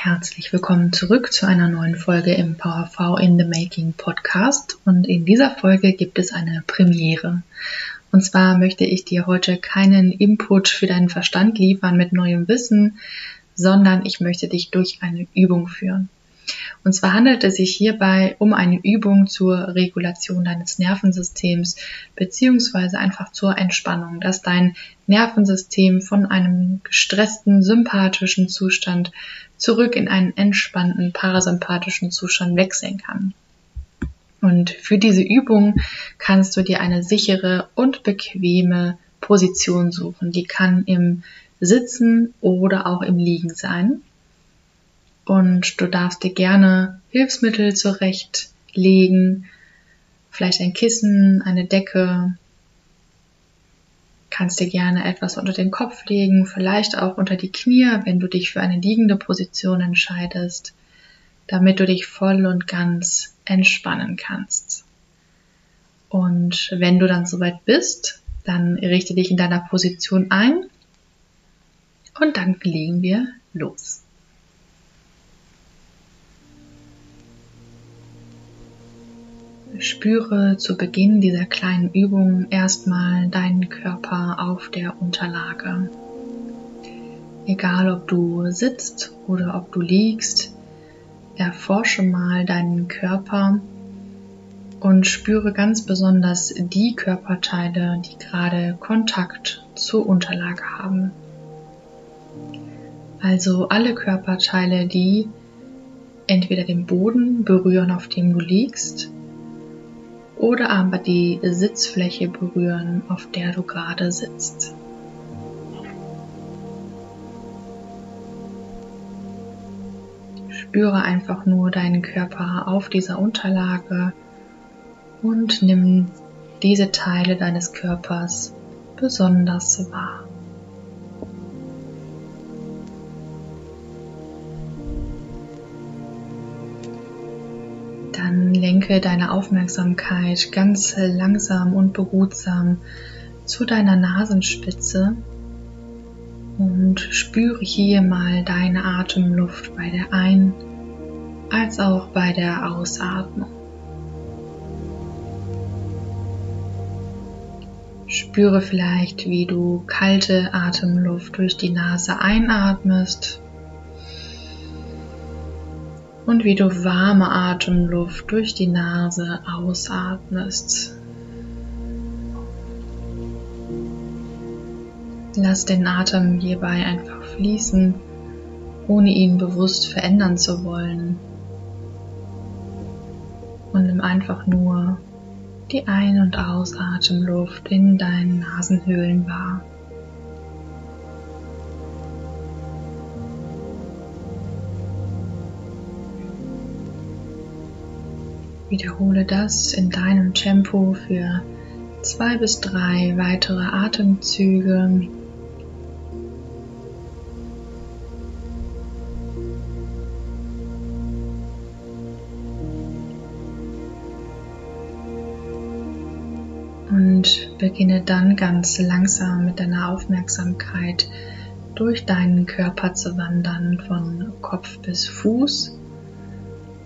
Herzlich willkommen zurück zu einer neuen Folge im PowerV in the Making Podcast. Und in dieser Folge gibt es eine Premiere. Und zwar möchte ich dir heute keinen Input für deinen Verstand liefern mit neuem Wissen, sondern ich möchte dich durch eine Übung führen. Und zwar handelt es sich hierbei um eine Übung zur Regulation deines Nervensystems beziehungsweise einfach zur Entspannung, dass dein Nervensystem von einem gestressten sympathischen Zustand zurück in einen entspannten parasympathischen Zustand wechseln kann. Und für diese Übung kannst du dir eine sichere und bequeme Position suchen. Die kann im Sitzen oder auch im Liegen sein. Und du darfst dir gerne Hilfsmittel zurechtlegen, vielleicht ein Kissen, eine Decke. Kannst dir gerne etwas unter den Kopf legen, vielleicht auch unter die Knie, wenn du dich für eine liegende Position entscheidest, damit du dich voll und ganz entspannen kannst. Und wenn du dann soweit bist, dann richte dich in deiner Position ein und dann legen wir los. Spüre zu Beginn dieser kleinen Übung erstmal deinen Körper auf der Unterlage. Egal ob du sitzt oder ob du liegst, erforsche mal deinen Körper und spüre ganz besonders die Körperteile, die gerade Kontakt zur Unterlage haben. Also alle Körperteile, die entweder den Boden berühren, auf dem du liegst, oder aber die Sitzfläche berühren, auf der du gerade sitzt. Spüre einfach nur deinen Körper auf dieser Unterlage und nimm diese Teile deines Körpers besonders wahr. Lenke deine Aufmerksamkeit ganz langsam und behutsam zu deiner Nasenspitze und spüre hier mal deine Atemluft bei der Ein- als auch bei der Ausatmung. Spüre vielleicht, wie du kalte Atemluft durch die Nase einatmest und wie du warme Atemluft durch die Nase ausatmest. Lass den Atem hierbei einfach fließen, ohne ihn bewusst verändern zu wollen. Und nimm einfach nur die Ein- und Ausatemluft in deinen Nasenhöhlen wahr. Wiederhole das in deinem Tempo für zwei bis drei weitere Atemzüge. Und beginne dann ganz langsam mit deiner Aufmerksamkeit durch deinen Körper zu wandern, von Kopf bis Fuß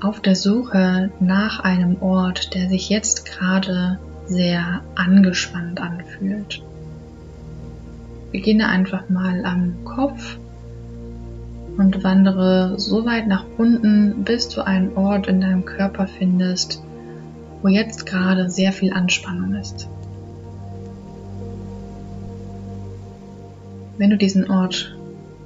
auf der Suche nach einem Ort, der sich jetzt gerade sehr angespannt anfühlt. Beginne einfach mal am Kopf und wandere so weit nach unten, bis du einen Ort in deinem Körper findest, wo jetzt gerade sehr viel Anspannung ist. Wenn du diesen Ort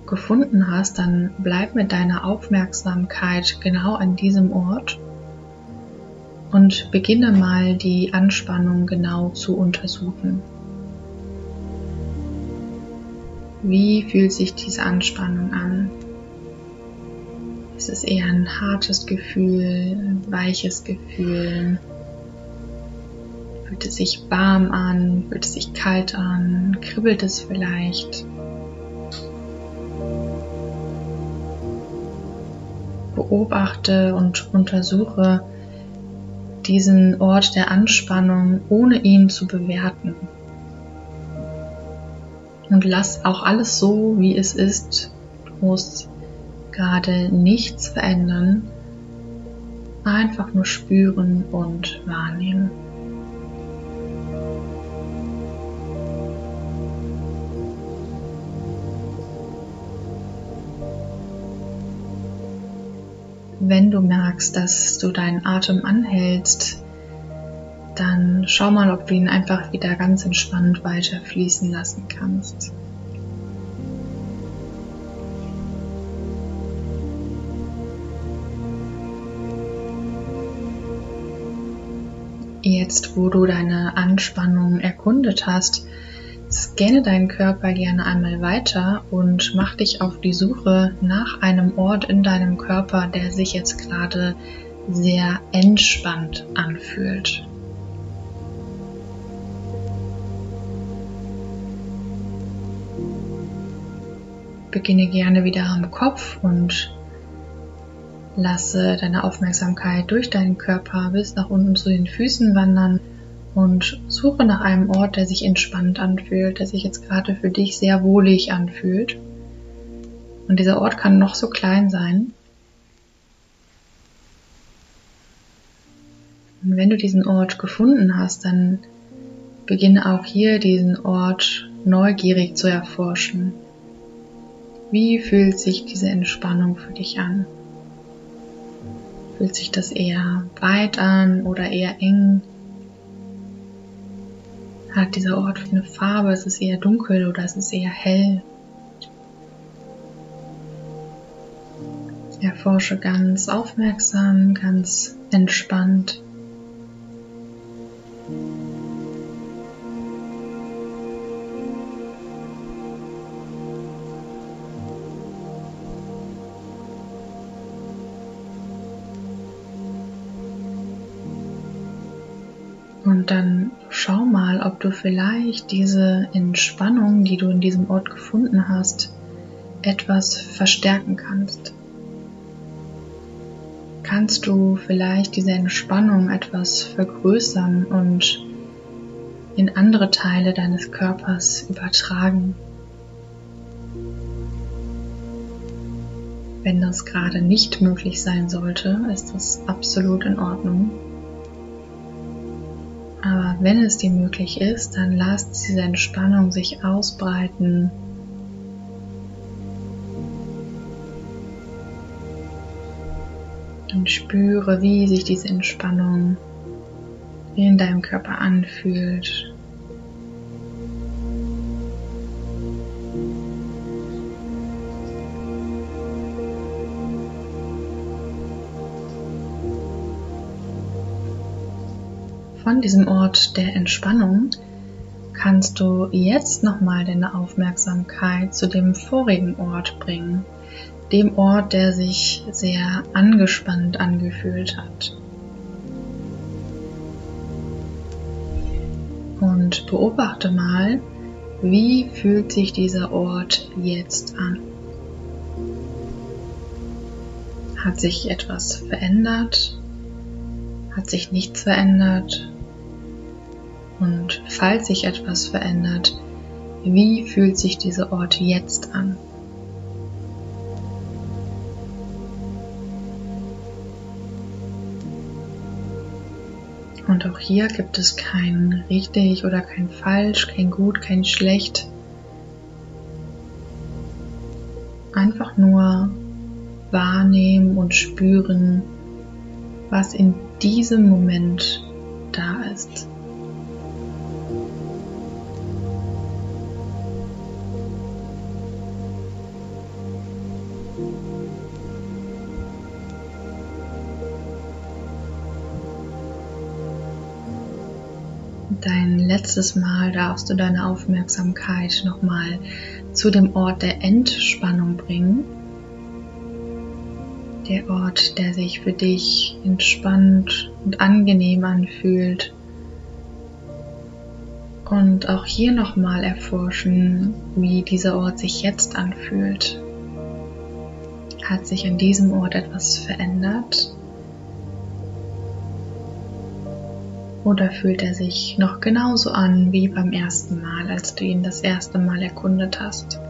gefunden hast, dann bleib mit deiner Aufmerksamkeit genau an diesem Ort und beginne mal die Anspannung genau zu untersuchen. Wie fühlt sich diese Anspannung an? Ist es eher ein hartes Gefühl, ein weiches Gefühl? Fühlt es sich warm an? Fühlt es sich kalt an? Kribbelt es vielleicht? Beobachte und untersuche diesen Ort der Anspannung, ohne ihn zu bewerten. Und lass auch alles so, wie es ist. Du musst gerade nichts verändern, einfach nur spüren und wahrnehmen. Wenn du merkst, dass du deinen Atem anhältst, dann schau mal, ob du ihn einfach wieder ganz entspannt weiter fließen lassen kannst. Jetzt, wo du deine Anspannung erkundet hast, scanne deinen Körper gerne einmal weiter und mach dich auf die Suche nach einem Ort in deinem Körper, der sich jetzt gerade sehr entspannt anfühlt. Beginne gerne wieder am Kopf und Lasse deine Aufmerksamkeit durch deinen Körper bis nach unten zu den Füßen wandern und suche nach einem Ort, der sich entspannt anfühlt, der sich jetzt gerade für dich sehr wohlig anfühlt. Und dieser Ort kann noch so klein sein. Und wenn du diesen Ort gefunden hast, dann beginne auch hier diesen Ort neugierig zu erforschen. Wie fühlt sich diese Entspannung für dich an? Fühlt sich das eher weit an oder eher eng? Hat dieser Ort eine Farbe? Ist es eher dunkel oder ist es eher hell? Erforsche ganz aufmerksam, ganz entspannt. Und dann schau mal, ob du vielleicht diese Entspannung, die du in diesem Ort gefunden hast, etwas verstärken kannst. Kannst du vielleicht diese Entspannung etwas vergrößern und in andere Teile deines Körpers übertragen? Wenn das gerade nicht möglich sein sollte, ist das absolut in Ordnung. Aber wenn es dir möglich ist, dann lass diese Entspannung sich ausbreiten. Und spüre, wie sich diese Entspannung in deinem Körper anfühlt. Von diesem Ort der Entspannung kannst du jetzt nochmal deine Aufmerksamkeit zu dem vorigen Ort bringen, dem Ort, der sich sehr angespannt angefühlt hat. Und beobachte mal, wie fühlt sich dieser Ort jetzt an? Hat sich etwas verändert? Hat sich nichts verändert? Und falls sich etwas verändert, wie fühlt sich dieser Ort jetzt an? Und auch hier gibt es kein richtig oder kein falsch, kein gut, kein schlecht. Einfach nur wahrnehmen und spüren, was in diesem Moment da ist. Dein letztes Mal darfst du deine Aufmerksamkeit nochmal zu dem Ort der Entspannung bringen. Der Ort, der sich für dich entspannt und angenehm anfühlt. Und auch hier nochmal erforschen, wie dieser Ort sich jetzt anfühlt. Hat sich an diesem Ort etwas verändert? Oder fühlt er sich noch genauso an wie beim ersten Mal, als du ihn das erste Mal erkundet hast?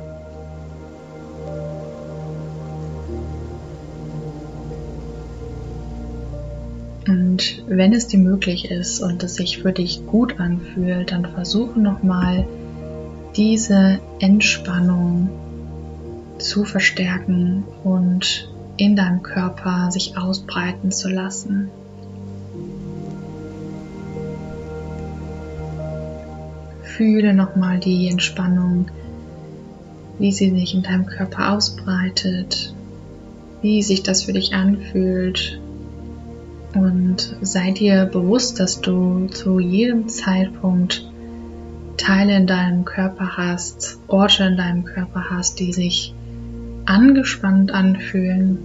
Und wenn es dir möglich ist und es sich für dich gut anfühlt, dann versuche nochmal diese Entspannung zu verstärken und in deinem Körper sich ausbreiten zu lassen. Fühle nochmal die Entspannung, wie sie sich in deinem Körper ausbreitet, wie sich das für dich anfühlt und sei dir bewusst, dass du zu jedem Zeitpunkt Teile in deinem Körper hast, Orte in deinem Körper hast, die sich angespannt anfühlen,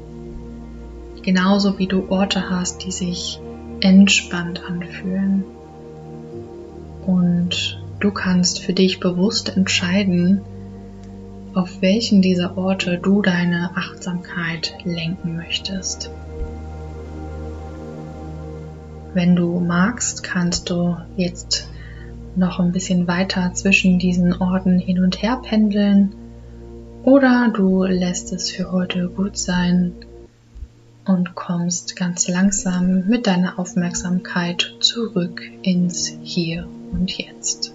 genauso wie du Orte hast, die sich entspannt anfühlen. Und Du kannst für dich bewusst entscheiden, auf welchen dieser Orte du deine Achtsamkeit lenken möchtest. Wenn du magst, kannst du jetzt noch ein bisschen weiter zwischen diesen Orten hin und her pendeln oder du lässt es für heute gut sein und kommst ganz langsam mit deiner Aufmerksamkeit zurück ins Hier und Jetzt.